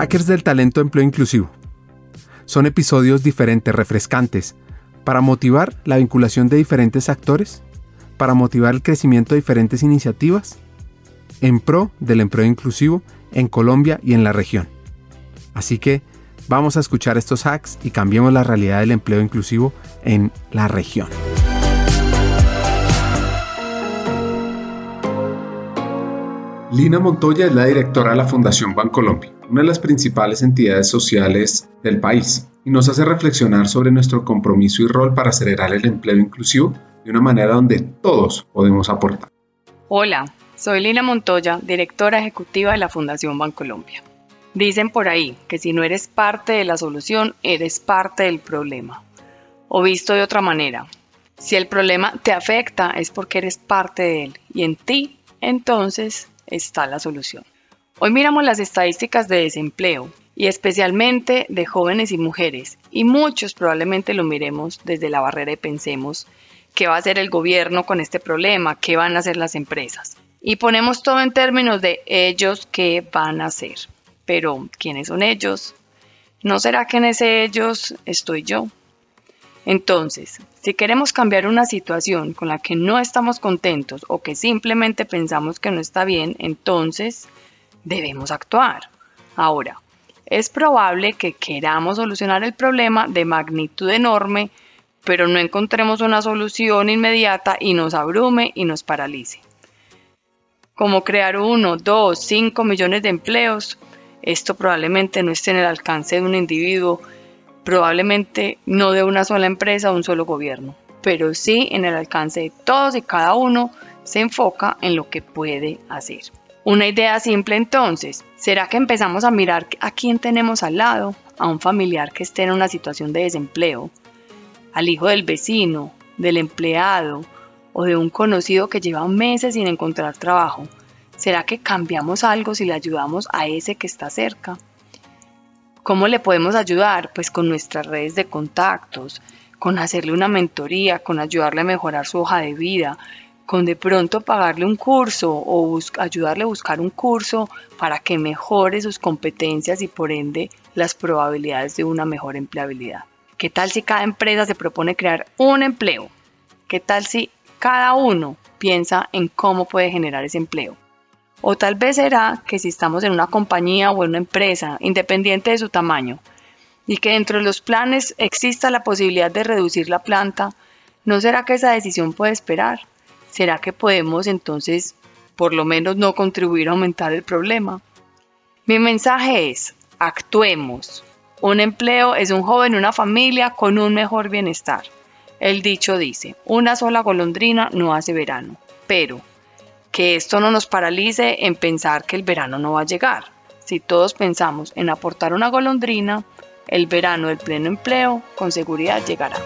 Hackers del Talento Empleo Inclusivo. Son episodios diferentes, refrescantes, para motivar la vinculación de diferentes actores, para motivar el crecimiento de diferentes iniciativas, en pro del empleo inclusivo en Colombia y en la región. Así que vamos a escuchar estos hacks y cambiemos la realidad del empleo inclusivo en la región. Lina Montoya es la directora de la Fundación Bancolombia, una de las principales entidades sociales del país, y nos hace reflexionar sobre nuestro compromiso y rol para acelerar el empleo inclusivo de una manera donde todos podemos aportar. Hola, soy Lina Montoya, directora ejecutiva de la Fundación Bancolombia. Dicen por ahí que si no eres parte de la solución, eres parte del problema. O visto de otra manera, si el problema te afecta es porque eres parte de él y en ti, entonces está la solución. Hoy miramos las estadísticas de desempleo y especialmente de jóvenes y mujeres y muchos probablemente lo miremos desde la barrera y pensemos qué va a hacer el gobierno con este problema, qué van a hacer las empresas. Y ponemos todo en términos de ellos qué van a hacer. Pero, ¿quiénes son ellos? ¿No será que en ese ellos estoy yo? Entonces, si queremos cambiar una situación con la que no estamos contentos o que simplemente pensamos que no está bien, entonces debemos actuar. Ahora, es probable que queramos solucionar el problema de magnitud enorme, pero no encontremos una solución inmediata y nos abrume y nos paralice. Como crear uno, dos, cinco millones de empleos, esto probablemente no esté en el alcance de un individuo probablemente no de una sola empresa o un solo gobierno, pero sí en el alcance de todos y cada uno se enfoca en lo que puede hacer. Una idea simple entonces, ¿será que empezamos a mirar a quién tenemos al lado? A un familiar que esté en una situación de desempleo, al hijo del vecino, del empleado o de un conocido que lleva meses sin encontrar trabajo. ¿Será que cambiamos algo si le ayudamos a ese que está cerca? ¿Cómo le podemos ayudar? Pues con nuestras redes de contactos, con hacerle una mentoría, con ayudarle a mejorar su hoja de vida, con de pronto pagarle un curso o ayudarle a buscar un curso para que mejore sus competencias y por ende las probabilidades de una mejor empleabilidad. ¿Qué tal si cada empresa se propone crear un empleo? ¿Qué tal si cada uno piensa en cómo puede generar ese empleo? O tal vez será que si estamos en una compañía o en una empresa, independiente de su tamaño, y que dentro de los planes exista la posibilidad de reducir la planta, ¿no será que esa decisión puede esperar? ¿Será que podemos entonces por lo menos no contribuir a aumentar el problema? Mi mensaje es, actuemos. Un empleo es un joven, una familia con un mejor bienestar. El dicho dice, una sola golondrina no hace verano, pero que esto no nos paralice en pensar que el verano no va a llegar. Si todos pensamos en aportar una golondrina, el verano del pleno empleo con seguridad llegará.